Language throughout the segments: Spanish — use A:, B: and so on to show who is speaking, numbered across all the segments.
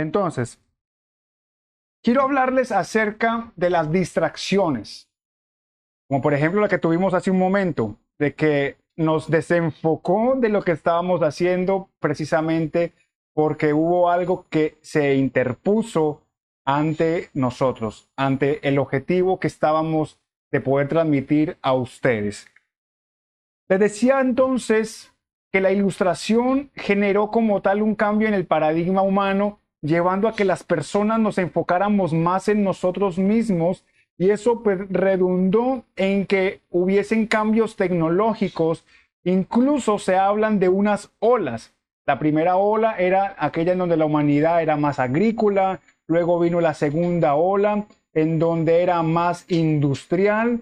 A: Entonces, quiero hablarles acerca de las distracciones, como por ejemplo la que tuvimos hace un momento, de que nos desenfocó de lo que estábamos haciendo precisamente porque hubo algo que se interpuso ante nosotros, ante el objetivo que estábamos de poder transmitir a ustedes. Les decía entonces que la ilustración generó como tal un cambio en el paradigma humano, llevando a que las personas nos enfocáramos más en nosotros mismos y eso pues, redundó en que hubiesen cambios tecnológicos, incluso se hablan de unas olas. La primera ola era aquella en donde la humanidad era más agrícola, luego vino la segunda ola en donde era más industrial,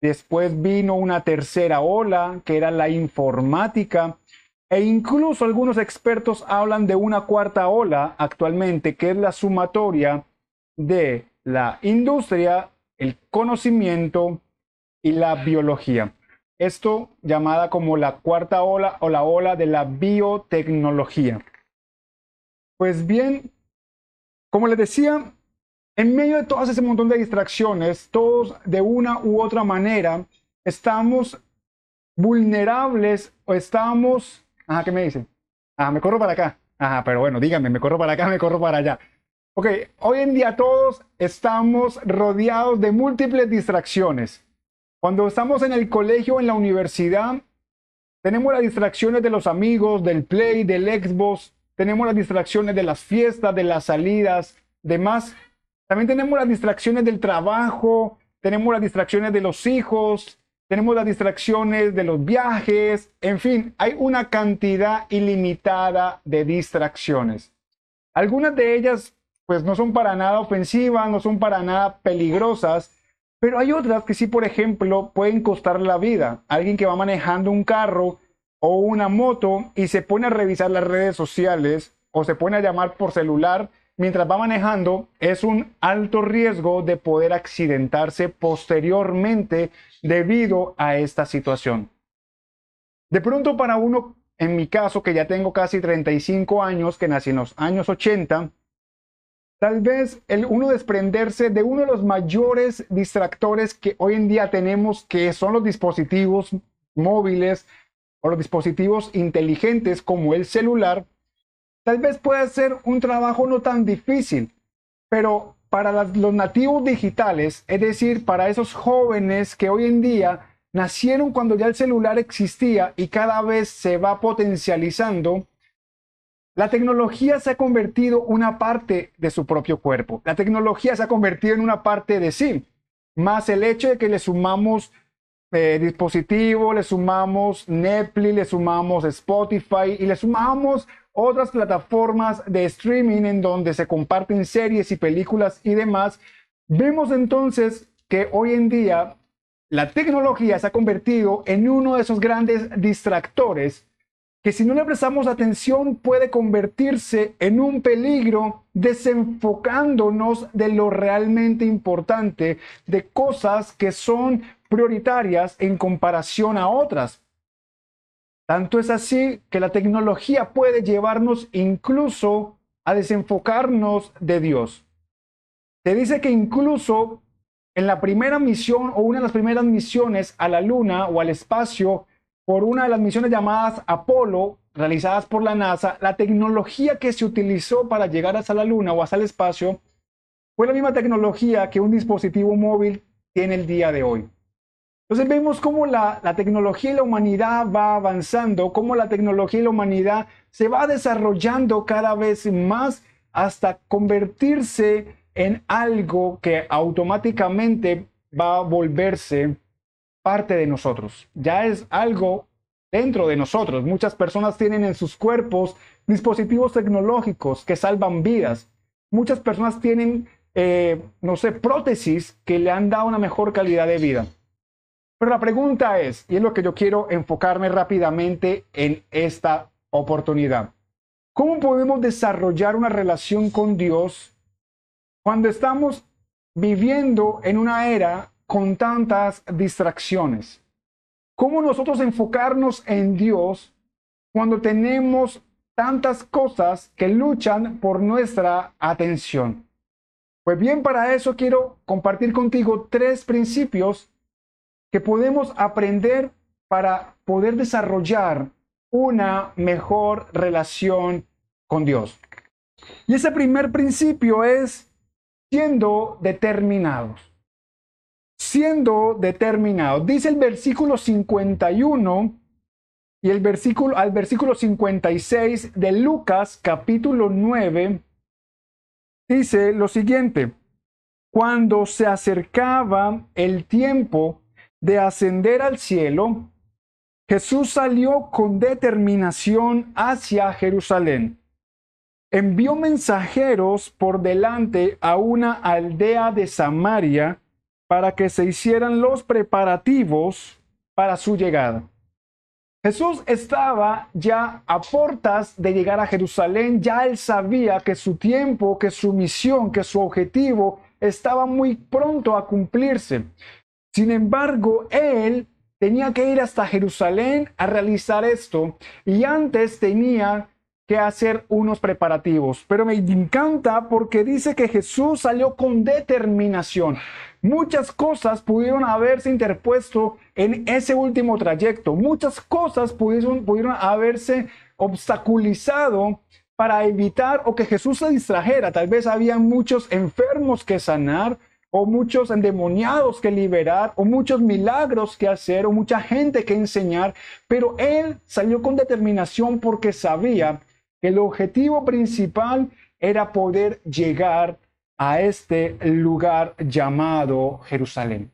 A: después vino una tercera ola que era la informática e incluso algunos expertos hablan de una cuarta ola actualmente, que es la sumatoria de la industria, el conocimiento y la biología. Esto llamada como la cuarta ola o la ola de la biotecnología. Pues bien, como les decía, en medio de todo ese montón de distracciones, todos de una u otra manera estamos vulnerables o estamos Ajá, ¿qué me dice? Ajá, me corro para acá. Ajá, pero bueno, dígame, me corro para acá, me corro para allá. Ok, hoy en día todos estamos rodeados de múltiples distracciones. Cuando estamos en el colegio, en la universidad, tenemos las distracciones de los amigos, del play, del Xbox, tenemos las distracciones de las fiestas, de las salidas, demás. También tenemos las distracciones del trabajo, tenemos las distracciones de los hijos, tenemos las distracciones de los viajes, en fin, hay una cantidad ilimitada de distracciones. Algunas de ellas pues no son para nada ofensivas, no son para nada peligrosas, pero hay otras que sí, por ejemplo, pueden costar la vida. Alguien que va manejando un carro o una moto y se pone a revisar las redes sociales o se pone a llamar por celular mientras va manejando, es un alto riesgo de poder accidentarse posteriormente debido a esta situación. De pronto para uno, en mi caso, que ya tengo casi 35 años, que nací en los años 80, tal vez el uno desprenderse de uno de los mayores distractores que hoy en día tenemos, que son los dispositivos móviles o los dispositivos inteligentes como el celular, tal vez pueda ser un trabajo no tan difícil, pero para los nativos digitales, es decir, para esos jóvenes que hoy en día nacieron cuando ya el celular existía y cada vez se va potencializando, la tecnología se ha convertido una parte de su propio cuerpo. La tecnología se ha convertido en una parte de sí, más el hecho de que le sumamos eh, dispositivo, le sumamos Netflix, le sumamos Spotify y le sumamos otras plataformas de streaming en donde se comparten series y películas y demás, vemos entonces que hoy en día la tecnología se ha convertido en uno de esos grandes distractores que si no le prestamos atención puede convertirse en un peligro desenfocándonos de lo realmente importante, de cosas que son prioritarias en comparación a otras. Tanto es así que la tecnología puede llevarnos incluso a desenfocarnos de Dios. Se dice que incluso en la primera misión o una de las primeras misiones a la Luna o al espacio, por una de las misiones llamadas Apolo, realizadas por la NASA, la tecnología que se utilizó para llegar hasta la Luna o hasta el espacio fue la misma tecnología que un dispositivo móvil tiene el día de hoy. Entonces vemos cómo la, tecnología y la humanidad va avanzando, cómo la tecnología y la humanidad se va desarrollando cada vez más hasta convertirse en algo que automáticamente va a volverse parte de nosotros. Ya es algo dentro de nosotros. Muchas personas tienen en sus cuerpos dispositivos tecnológicos que salvan vidas. Muchas personas tienen, eh, no sé, prótesis que le han dado una mejor calidad de vida. Pero la pregunta es, y es lo que yo quiero enfocarme rápidamente en esta oportunidad, ¿cómo podemos desarrollar una relación con Dios cuando estamos viviendo en una era con tantas distracciones? ¿Cómo nosotros enfocarnos en Dios cuando tenemos tantas cosas que luchan por nuestra atención. Pues bien, para eso quiero compartir contigo tres principios que podemos aprender para poder desarrollar una mejor relación con Dios. Y ese primer principio es siendo determinados. Siendo determinados. Dice el versículo 51 y el versículo al versículo 56 de Lucas capítulo 9 dice lo siguiente: Cuando se acercaba el tiempo de ascender al cielo, Jesús salió con determinación hacia Jerusalén envió mensajeros por delante a una aldea de Samaria para que se hicieran los preparativos para su llegada. Jesús estaba ya a puertas de llegar a Jerusalén, ya él sabía que su tiempo, que su misión, que su objetivo estaba muy pronto a cumplirse. Sin embargo, él tenía que ir hasta Jerusalén a realizar esto y antes tenía que hacer unos preparativos. Pero me encanta porque dice que Jesús salió con determinación. Muchas cosas pudieron haberse interpuesto en ese último trayecto. Muchas cosas pudieron, pudieron haberse obstaculizado para evitar o que Jesús se distrajera. Tal vez había muchos enfermos que sanar, o muchos endemoniados que liberar, o muchos milagros que hacer, o mucha gente que enseñar, pero él salió con determinación porque sabía el objetivo principal era poder llegar a este lugar llamado Jerusalén.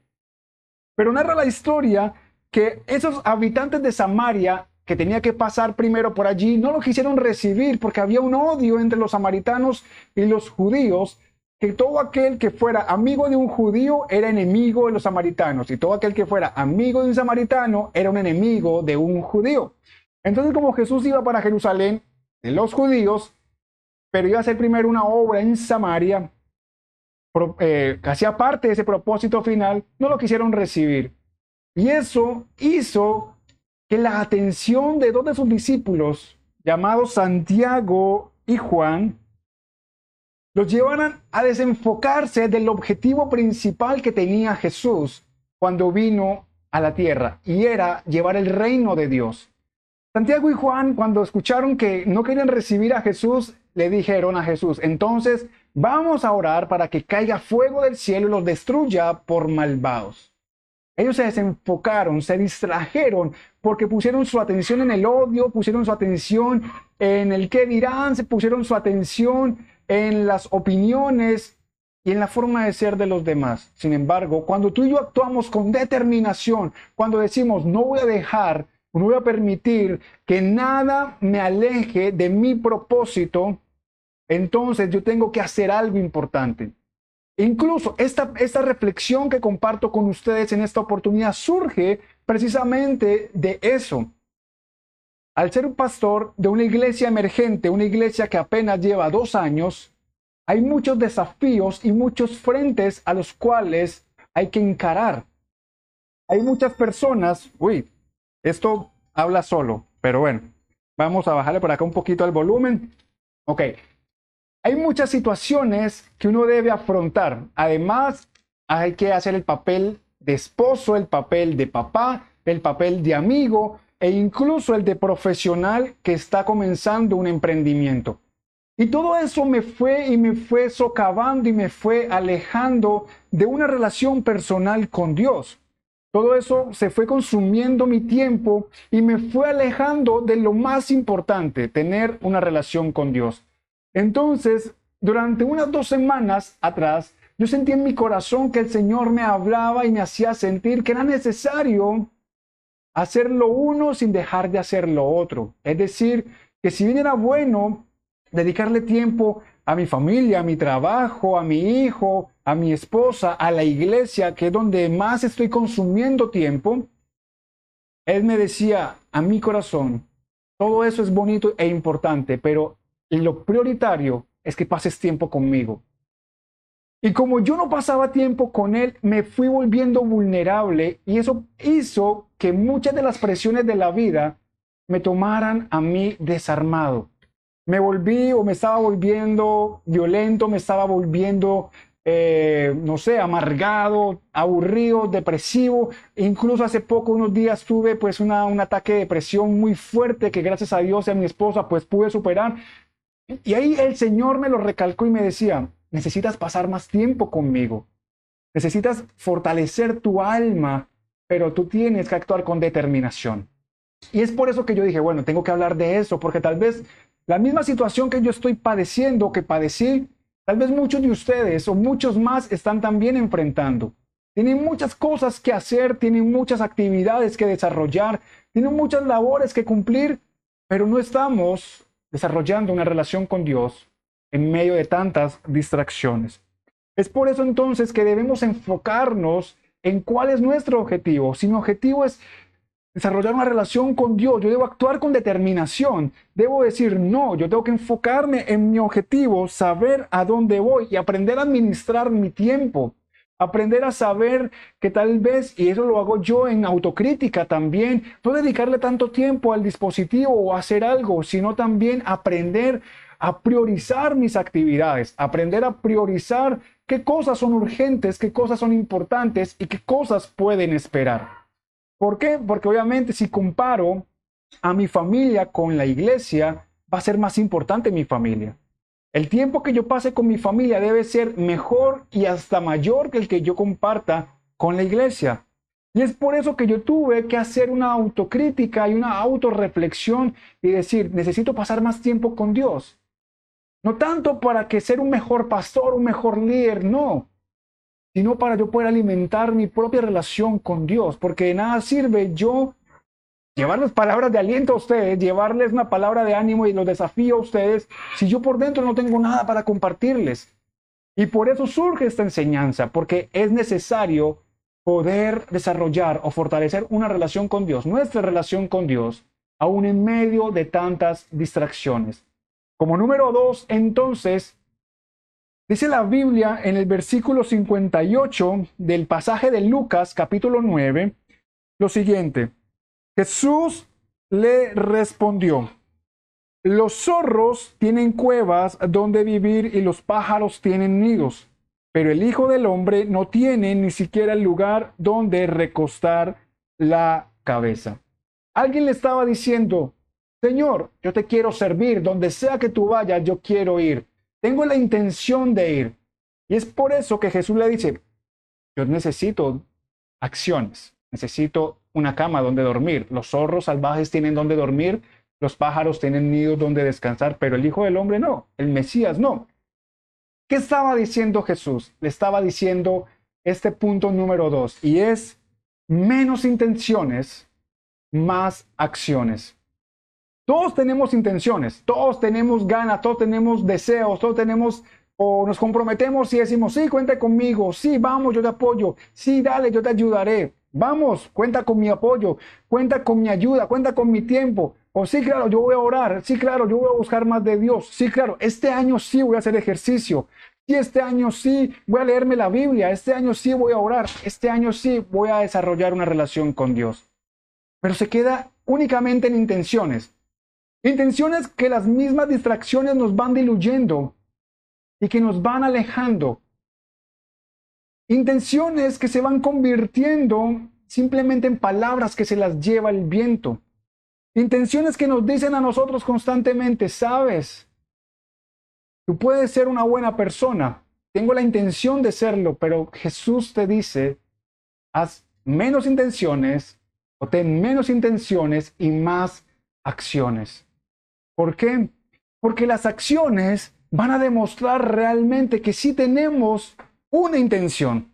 A: Pero narra la historia que esos habitantes de Samaria que tenía que pasar primero por allí, no lo quisieron recibir porque había un odio entre los samaritanos y los judíos, que todo aquel que fuera amigo de un judío era enemigo de los samaritanos y todo aquel que fuera amigo de un samaritano era un enemigo de un judío. Entonces como Jesús iba para Jerusalén, los judíos, pero iba a hacer primero una obra en Samaria, eh, que hacía parte de ese propósito final, no lo quisieron recibir. Y eso hizo que la atención de dos de sus discípulos, llamados Santiago y Juan, los llevaran a desenfocarse del objetivo principal que tenía Jesús cuando vino a la tierra, y era llevar el reino de Dios. Santiago y Juan, cuando escucharon que no querían recibir a Jesús, le dijeron a Jesús, entonces vamos a orar para que caiga fuego del cielo y los destruya por malvados. Ellos se desenfocaron, se distrajeron porque pusieron su atención en el odio, pusieron su atención en el qué dirán, se pusieron su atención en las opiniones y en la forma de ser de los demás. Sin embargo, cuando tú y yo actuamos con determinación, cuando decimos no voy a dejar no voy a permitir que nada me aleje de mi propósito, entonces yo tengo que hacer algo importante. Incluso esta, esta reflexión que comparto con ustedes en esta oportunidad surge precisamente de eso. Al ser un pastor de una iglesia emergente, una iglesia que apenas lleva dos años, hay muchos desafíos y muchos frentes a los cuales hay que encarar. Hay muchas personas, uy, esto habla solo, pero bueno, vamos a bajarle por acá un poquito el volumen. Ok, hay muchas situaciones que uno debe afrontar. Además, hay que hacer el papel de esposo, el papel de papá, el papel de amigo e incluso el de profesional que está comenzando un emprendimiento. Y todo eso me fue y me fue socavando y me fue alejando de una relación personal con Dios. Todo eso se fue consumiendo mi tiempo y me fue alejando de lo más importante, tener una relación con Dios. Entonces, durante unas dos semanas atrás, yo sentí en mi corazón que el Señor me hablaba y me hacía sentir que era necesario hacer lo uno sin dejar de hacer lo otro. Es decir, que si bien era bueno dedicarle tiempo a mi familia, a mi trabajo, a mi hijo, a mi esposa, a la iglesia, que es donde más estoy consumiendo tiempo, él me decía a mi corazón, todo eso es bonito e importante, pero lo prioritario es que pases tiempo conmigo. Y como yo no pasaba tiempo con él, me fui volviendo vulnerable y eso hizo que muchas de las presiones de la vida me tomaran a mí desarmado. me volví o me estaba volviendo violento, me estaba volviendo, eh, no sé, amargado, aburrido, depresivo. Incluso hace poco, unos días, tuve pues una, un ataque de depresión muy fuerte que gracias a Dios y a mi esposa pues pude superar. Y ahí el Señor me lo recalcó y me decía, necesitas pasar más tiempo conmigo. Necesitas fortalecer tu alma, pero tú tienes que actuar con determinación. Y es por eso que yo dije, bueno, tengo que hablar de eso, porque tal vez la misma situación que yo estoy padeciendo, que padecí, tal vez muchos de ustedes o muchos más están también enfrentando. Tienen muchas cosas que hacer, tienen muchas actividades que desarrollar, tienen muchas labores que cumplir, pero no estamos desarrollando una relación con Dios en medio de tantas distracciones. Es por eso entonces que debemos enfocarnos en cuál es nuestro objetivo. Si mi objetivo es desarrollar una relación con Dios, yo debo actuar con determinación, debo decir no, yo tengo que enfocarme en mi objetivo, saber a dónde voy y aprender a administrar mi tiempo, aprender a saber que tal vez, y eso lo hago yo en autocrítica también, no dedicarle tanto tiempo al dispositivo o hacer algo, sino también aprender a priorizar mis actividades, aprender a priorizar qué cosas son urgentes, qué cosas son importantes y qué cosas pueden esperar. ¿Por qué? Porque obviamente si comparo a mi familia con la iglesia, va a ser más importante mi familia. El tiempo que yo pase con mi familia debe ser mejor y hasta mayor que el que yo comparta con la iglesia. Y es por eso que yo tuve que hacer una autocrítica y una autorreflexión y decir, necesito pasar más tiempo con Dios. No tanto para que ser un mejor pastor, un mejor líder, no sino para yo poder alimentar mi propia relación con Dios, porque de nada sirve yo llevarles palabras de aliento a ustedes, llevarles una palabra de ánimo y los desafío a ustedes, si yo por dentro no tengo nada para compartirles. Y por eso surge esta enseñanza, porque es necesario poder desarrollar o fortalecer una relación con Dios, nuestra relación con Dios, aún en medio de tantas distracciones. Como número dos, entonces, Dice la Biblia en el versículo 58 del pasaje de Lucas capítulo 9 lo siguiente. Jesús le respondió, los zorros tienen cuevas donde vivir y los pájaros tienen nidos, pero el Hijo del Hombre no tiene ni siquiera el lugar donde recostar la cabeza. Alguien le estaba diciendo, Señor, yo te quiero servir, donde sea que tú vayas, yo quiero ir. Tengo la intención de ir. Y es por eso que Jesús le dice, yo necesito acciones, necesito una cama donde dormir. Los zorros salvajes tienen donde dormir, los pájaros tienen nidos donde descansar, pero el Hijo del Hombre no, el Mesías no. ¿Qué estaba diciendo Jesús? Le estaba diciendo este punto número dos, y es menos intenciones, más acciones. Todos tenemos intenciones, todos tenemos ganas, todos tenemos deseos, todos tenemos o nos comprometemos y decimos, sí, cuenta conmigo, sí, vamos, yo te apoyo, sí, dale, yo te ayudaré, vamos, cuenta con mi apoyo, cuenta con mi ayuda, cuenta con mi tiempo, o sí, claro, yo voy a orar, sí, claro, yo voy a buscar más de Dios, sí, claro, este año sí voy a hacer ejercicio, sí, este año sí voy a leerme la Biblia, este año sí voy a orar, este año sí voy a desarrollar una relación con Dios. Pero se queda únicamente en intenciones. Intenciones que las mismas distracciones nos van diluyendo y que nos van alejando. Intenciones que se van convirtiendo simplemente en palabras que se las lleva el viento. Intenciones que nos dicen a nosotros constantemente, sabes, tú puedes ser una buena persona, tengo la intención de serlo, pero Jesús te dice, haz menos intenciones o ten menos intenciones y más acciones. ¿Por qué? Porque las acciones van a demostrar realmente que sí tenemos una intención.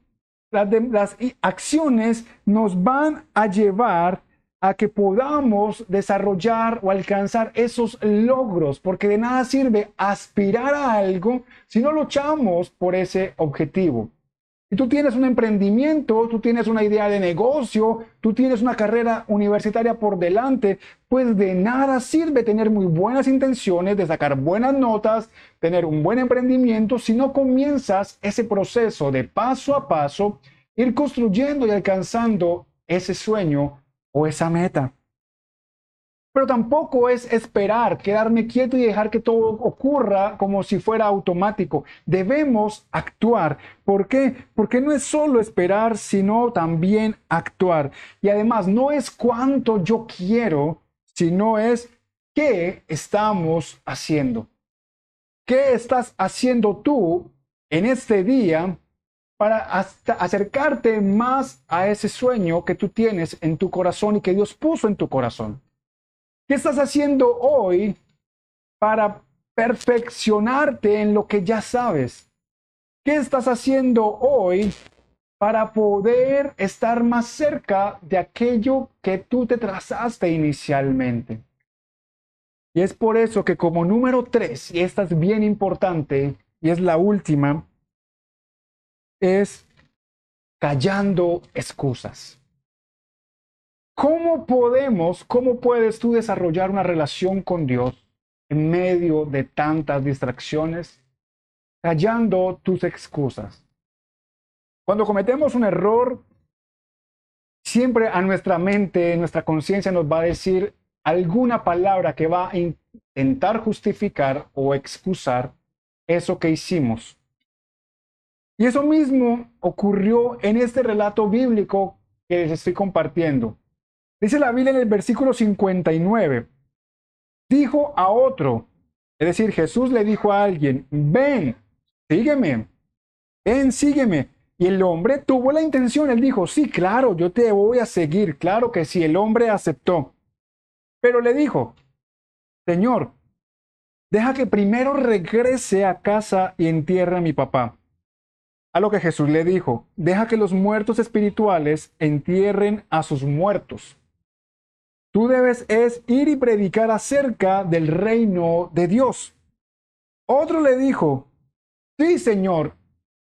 A: Las, las acciones nos van a llevar a que podamos desarrollar o alcanzar esos logros, porque de nada sirve aspirar a algo si no luchamos por ese objetivo. Si tú tienes un emprendimiento, tú tienes una idea de negocio, tú tienes una carrera universitaria por delante, pues de nada sirve tener muy buenas intenciones, de sacar buenas notas, tener un buen emprendimiento, si no comienzas ese proceso de paso a paso, ir construyendo y alcanzando ese sueño o esa meta. Pero tampoco es esperar, quedarme quieto y dejar que todo ocurra como si fuera automático. Debemos actuar. ¿Por qué? Porque no es solo esperar, sino también actuar. Y además no es cuánto yo quiero, sino es qué estamos haciendo. ¿Qué estás haciendo tú en este día para acercarte más a ese sueño que tú tienes en tu corazón y que Dios puso en tu corazón? ¿Qué estás haciendo hoy para perfeccionarte en lo que ya sabes? ¿Qué estás haciendo hoy para poder estar más cerca de aquello que tú te trazaste inicialmente? Y es por eso que como número tres, y esta es bien importante, y es la última, es callando excusas. ¿Cómo podemos, cómo puedes tú desarrollar una relación con Dios en medio de tantas distracciones, callando tus excusas? Cuando cometemos un error, siempre a nuestra mente, nuestra conciencia nos va a decir alguna palabra que va a intentar justificar o excusar eso que hicimos. Y eso mismo ocurrió en este relato bíblico que les estoy compartiendo. Dice la Biblia en el versículo 59, dijo a otro, es decir, Jesús le dijo a alguien, ven, sígueme, ven, sígueme. Y el hombre tuvo la intención, él dijo, sí, claro, yo te voy a seguir, claro que sí, el hombre aceptó. Pero le dijo, Señor, deja que primero regrese a casa y entierre a mi papá. A lo que Jesús le dijo, deja que los muertos espirituales entierren a sus muertos. Tú debes es ir y predicar acerca del reino de Dios. Otro le dijo, sí, Señor,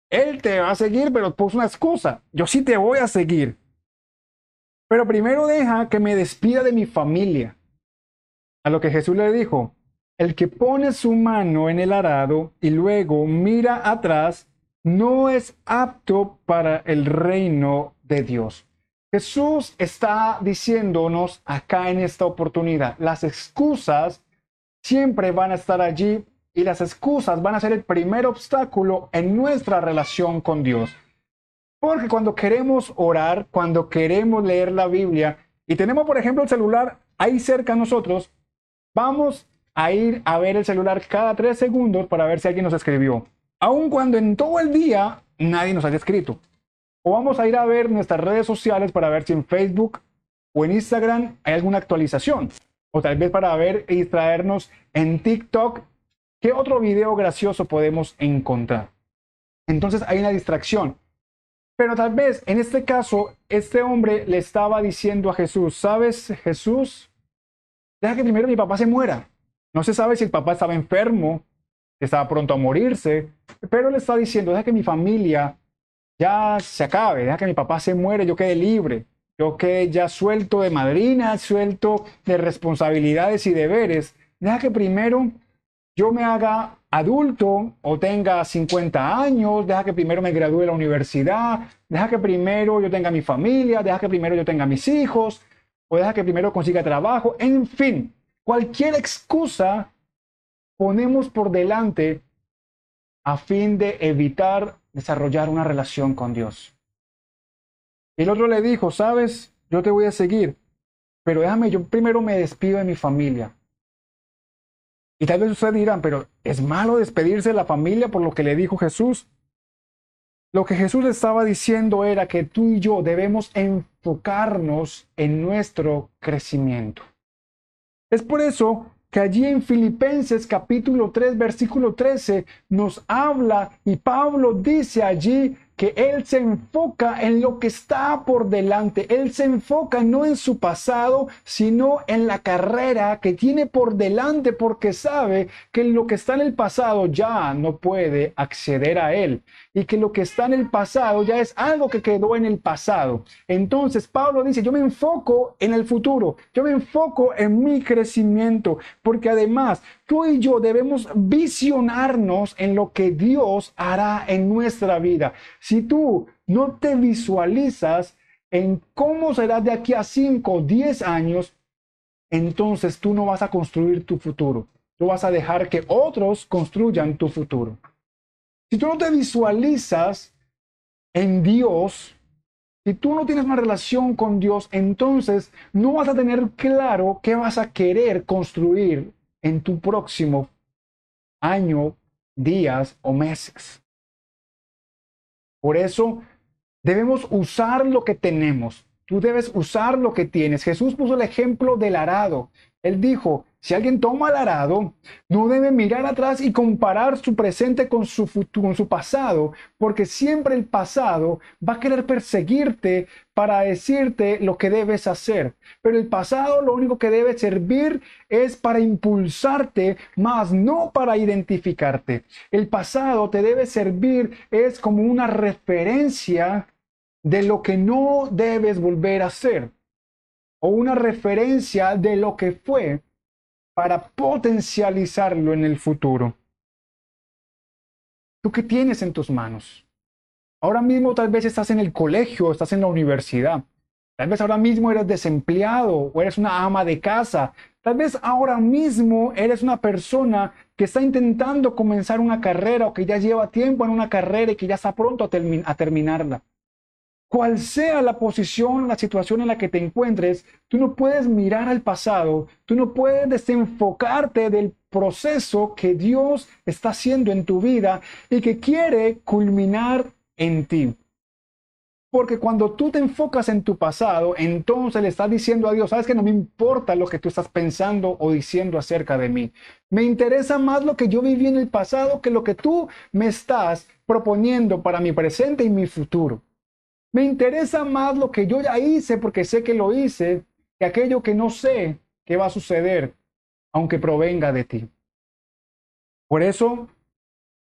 A: Él te va a seguir, pero puso una excusa. Yo sí te voy a seguir. Pero primero deja que me despida de mi familia. A lo que Jesús le dijo, el que pone su mano en el arado y luego mira atrás, no es apto para el reino de Dios. Jesús está diciéndonos acá en esta oportunidad, las excusas siempre van a estar allí y las excusas van a ser el primer obstáculo en nuestra relación con Dios. Porque cuando queremos orar, cuando queremos leer la Biblia y tenemos, por ejemplo, el celular ahí cerca a nosotros, vamos a ir a ver el celular cada tres segundos para ver si alguien nos escribió. Aun cuando en todo el día nadie nos haya escrito. O vamos a ir a ver nuestras redes sociales para ver si en Facebook o en Instagram hay alguna actualización. O tal vez para ver y distraernos en TikTok qué otro video gracioso podemos encontrar. Entonces hay una distracción. Pero tal vez en este caso, este hombre le estaba diciendo a Jesús, ¿sabes Jesús? Deja que primero mi papá se muera. No se sabe si el papá estaba enfermo, estaba pronto a morirse, pero le está diciendo, deja que mi familia ya se acabe, deja que mi papá se muere, yo quede libre, yo quede ya suelto de madrina, suelto de responsabilidades y deberes, deja que primero yo me haga adulto o tenga 50 años, deja que primero me gradúe de la universidad, deja que primero yo tenga mi familia, deja que primero yo tenga mis hijos, o deja que primero consiga trabajo, en fin, cualquier excusa ponemos por delante a fin de evitar desarrollar una relación con Dios. El otro le dijo, sabes, yo te voy a seguir, pero déjame, yo primero me despido de mi familia. Y tal vez ustedes dirán, pero ¿es malo despedirse de la familia por lo que le dijo Jesús? Lo que Jesús estaba diciendo era que tú y yo debemos enfocarnos en nuestro crecimiento. Es por eso que allí en Filipenses capítulo 3 versículo 13 nos habla y Pablo dice allí que él se enfoca en lo que está por delante. Él se enfoca no en su pasado, sino en la carrera que tiene por delante porque sabe que lo que está en el pasado ya no puede acceder a él y que lo que está en el pasado ya es algo que quedó en el pasado. Entonces Pablo dice, yo me enfoco en el futuro, yo me enfoco en mi crecimiento, porque además tú y yo debemos visionarnos en lo que Dios hará en nuestra vida. Si tú no te visualizas en cómo será de aquí a 5 o 10 años, entonces tú no vas a construir tu futuro. Tú vas a dejar que otros construyan tu futuro. Si tú no te visualizas en Dios, si tú no tienes una relación con Dios, entonces no vas a tener claro qué vas a querer construir en tu próximo año, días o meses. Por eso debemos usar lo que tenemos. Tú debes usar lo que tienes. Jesús puso el ejemplo del arado. Él dijo, si alguien toma el arado, no debe mirar atrás y comparar su presente con su futuro, con su pasado, porque siempre el pasado va a querer perseguirte para decirte lo que debes hacer. Pero el pasado lo único que debe servir es para impulsarte, más no para identificarte. El pasado te debe servir es como una referencia de lo que no debes volver a hacer o una referencia de lo que fue para potencializarlo en el futuro. ¿Tú qué tienes en tus manos? Ahora mismo tal vez estás en el colegio, estás en la universidad. Tal vez ahora mismo eres desempleado o eres una ama de casa. Tal vez ahora mismo eres una persona que está intentando comenzar una carrera o que ya lleva tiempo en una carrera y que ya está pronto a, a terminarla cual sea la posición, la situación en la que te encuentres, tú no puedes mirar al pasado, tú no puedes desenfocarte del proceso que Dios está haciendo en tu vida y que quiere culminar en ti. Porque cuando tú te enfocas en tu pasado, entonces le estás diciendo a Dios, sabes que no me importa lo que tú estás pensando o diciendo acerca de mí. Me interesa más lo que yo viví en el pasado que lo que tú me estás proponiendo para mi presente y mi futuro. Me interesa más lo que yo ya hice porque sé que lo hice que aquello que no sé que va a suceder, aunque provenga de ti. Por eso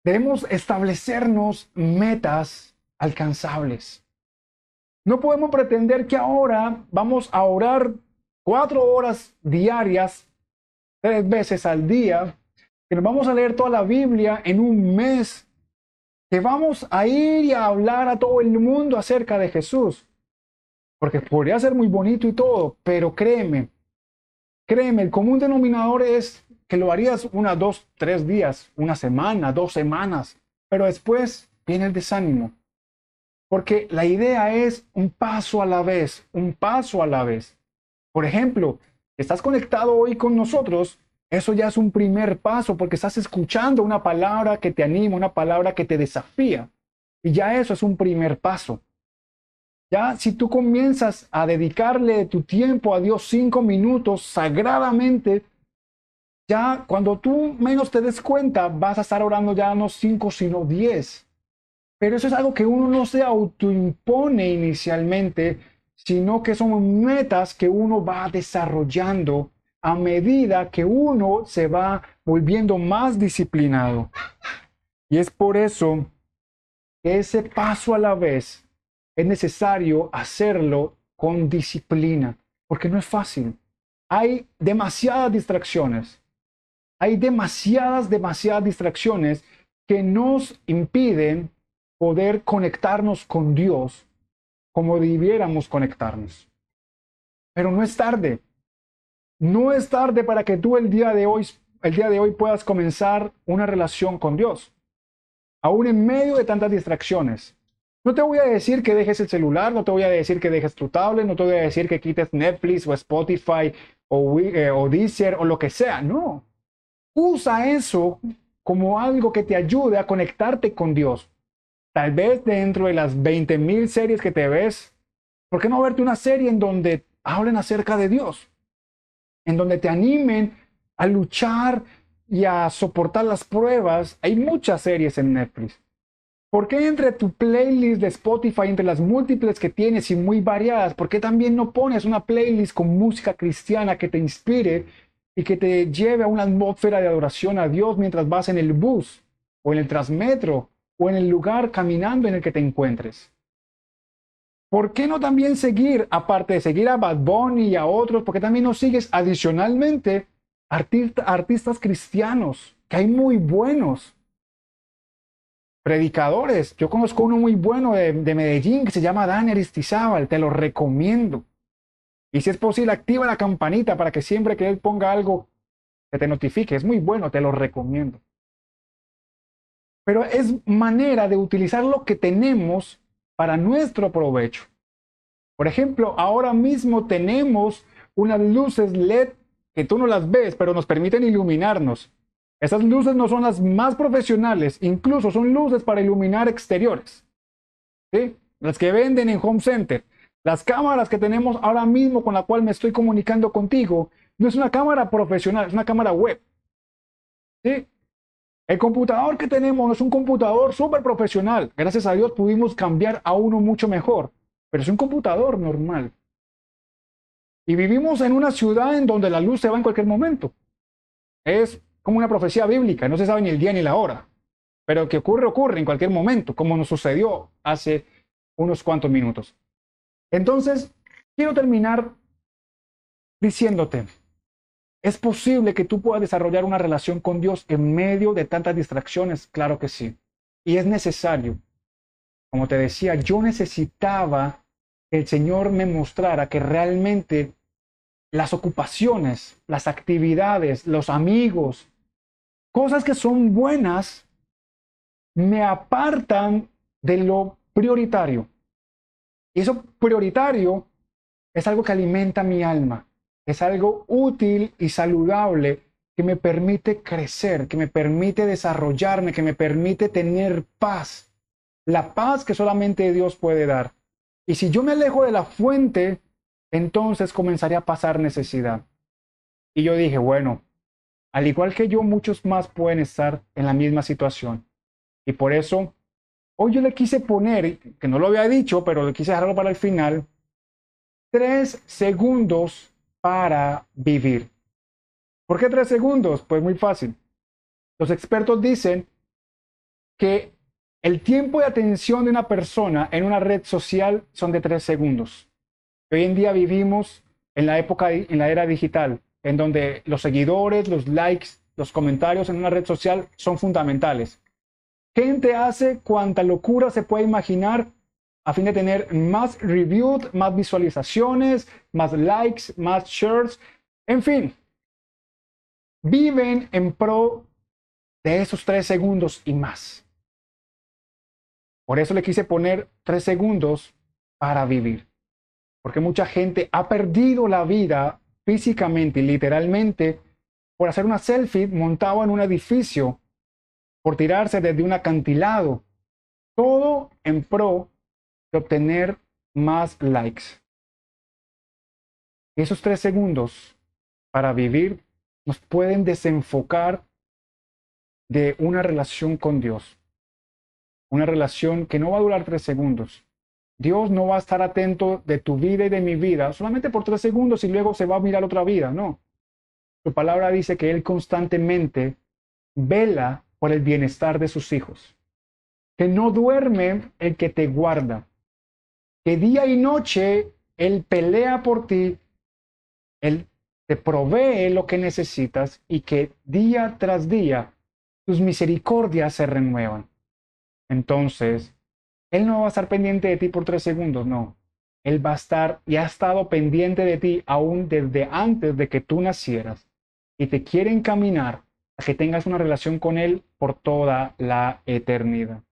A: debemos establecernos metas alcanzables. No podemos pretender que ahora vamos a orar cuatro horas diarias, tres veces al día, que nos vamos a leer toda la Biblia en un mes que vamos a ir y a hablar a todo el mundo acerca de Jesús. Porque podría ser muy bonito y todo, pero créeme, créeme, el común denominador es que lo harías una, dos, tres días, una semana, dos semanas, pero después viene el desánimo. Porque la idea es un paso a la vez, un paso a la vez. Por ejemplo, estás conectado hoy con nosotros eso ya es un primer paso porque estás escuchando una palabra que te anima, una palabra que te desafía. Y ya eso es un primer paso. Ya si tú comienzas a dedicarle tu tiempo a Dios cinco minutos sagradamente, ya cuando tú menos te des cuenta, vas a estar orando ya no cinco, sino diez. Pero eso es algo que uno no se autoimpone inicialmente, sino que son metas que uno va desarrollando a medida que uno se va volviendo más disciplinado. Y es por eso que ese paso a la vez es necesario hacerlo con disciplina, porque no es fácil. Hay demasiadas distracciones. Hay demasiadas, demasiadas distracciones que nos impiden poder conectarnos con Dios como debiéramos conectarnos. Pero no es tarde. No es tarde para que tú el día de hoy, el día de hoy puedas comenzar una relación con Dios, aún en medio de tantas distracciones. No te voy a decir que dejes el celular, no te voy a decir que dejes tu tablet, no te voy a decir que quites Netflix o Spotify o, eh, o Deezer o lo que sea. No. Usa eso como algo que te ayude a conectarte con Dios. Tal vez dentro de las 20.000 series que te ves, ¿por qué no verte una serie en donde hablen acerca de Dios? En donde te animen a luchar y a soportar las pruebas. Hay muchas series en Netflix. ¿Por qué entre tu playlist de Spotify, entre las múltiples que tienes y muy variadas, por qué también no pones una playlist con música cristiana que te inspire y que te lleve a una atmósfera de adoración a Dios mientras vas en el bus o en el transmetro o en el lugar caminando en el que te encuentres? ¿Por qué no también seguir, aparte de seguir a Bad Bunny y a otros, porque también no sigues adicionalmente artistas cristianos, que hay muy buenos? Predicadores. Yo conozco uno muy bueno de, Medellín que se llama Dan Aristizábal, te lo recomiendo. Y si es posible, activa la campanita para que siempre que Él ponga algo, que te notifique. Es muy bueno, te lo recomiendo. Pero es manera de utilizar lo que tenemos para nuestro provecho. Por ejemplo, ahora mismo tenemos unas luces LED que tú no las ves, pero nos permiten iluminarnos. Esas luces no son las más profesionales, incluso son luces para iluminar exteriores. ¿sí? Las que venden en Home Center. Las cámaras que tenemos ahora mismo con la cual me estoy comunicando contigo, no es una cámara profesional, es una cámara web. ¿sí? El computador que tenemos es un computador súper profesional. Gracias a Dios pudimos cambiar a uno mucho mejor, pero es un computador normal. Y vivimos en una ciudad en donde la luz se va en cualquier momento. Es como una profecía bíblica, no se sabe ni el día ni la hora. Pero que ocurre, ocurre en cualquier momento, como nos sucedió hace unos cuantos minutos. Entonces, quiero terminar diciéndote, ¿es posible que tú puedas desarrollar una relación con Dios en medio de tantas distracciones? Claro que sí. Y es necesario. Como te decía, yo necesitaba que el Señor me mostrara que realmente las ocupaciones, las actividades, los amigos, cosas que son buenas, me apartan de lo prioritario. Y eso prioritario es algo que alimenta mi alma, es algo útil y saludable que me permite crecer, que me permite desarrollarme, que me permite tener paz. La paz que solamente Dios puede dar. Y si yo me alejo de la fuente, entonces comenzaría a pasar necesidad. Y yo dije, bueno, al igual que yo, muchos más pueden estar en la misma situación. Y por eso, hoy yo le quise poner, que no lo había dicho, pero le quise dejarlo para el final, tres segundos para vivir. ¿Por qué tres segundos? Pues muy fácil. Los expertos dicen que el tiempo de atención de una persona en una red social son de tres segundos. Hoy en día vivimos en la época, en la era digital, en donde los seguidores, los likes, los comentarios en una red social son fundamentales. Gente hace cuanta locura se puede imaginar a fin de tener más reviews, más visualizaciones, más likes, más shares, en fin. Viven en pro de esos tres segundos y más. Por eso le quise poner tres segundos para vivir porque mucha gente ha perdido la vida físicamente y literalmente por hacer una selfie montado en un edificio, por tirarse desde un acantilado, todo en pro obtener más likes. Esos tres segundos para vivir nos pueden desenfocar de una relación con Dios. Una relación que no va a durar tres segundos, Dios no va a estar atento de tu vida y de mi vida solamente por tres segundos y luego se va a mirar otra vida, no. Su palabra dice que Él constantemente vela por el bienestar de sus hijos, que no duerme el que te guarda, que día y noche Él pelea por ti, Él te provee lo que necesitas y que día tras día tus misericordias se renuevan. Entonces, él no va a estar pendiente de ti por tres segundos, no. Él va a estar y ha estado pendiente de ti aún desde antes de que tú nacieras y te quiere encaminar a que tengas una relación con Él por toda la eternidad.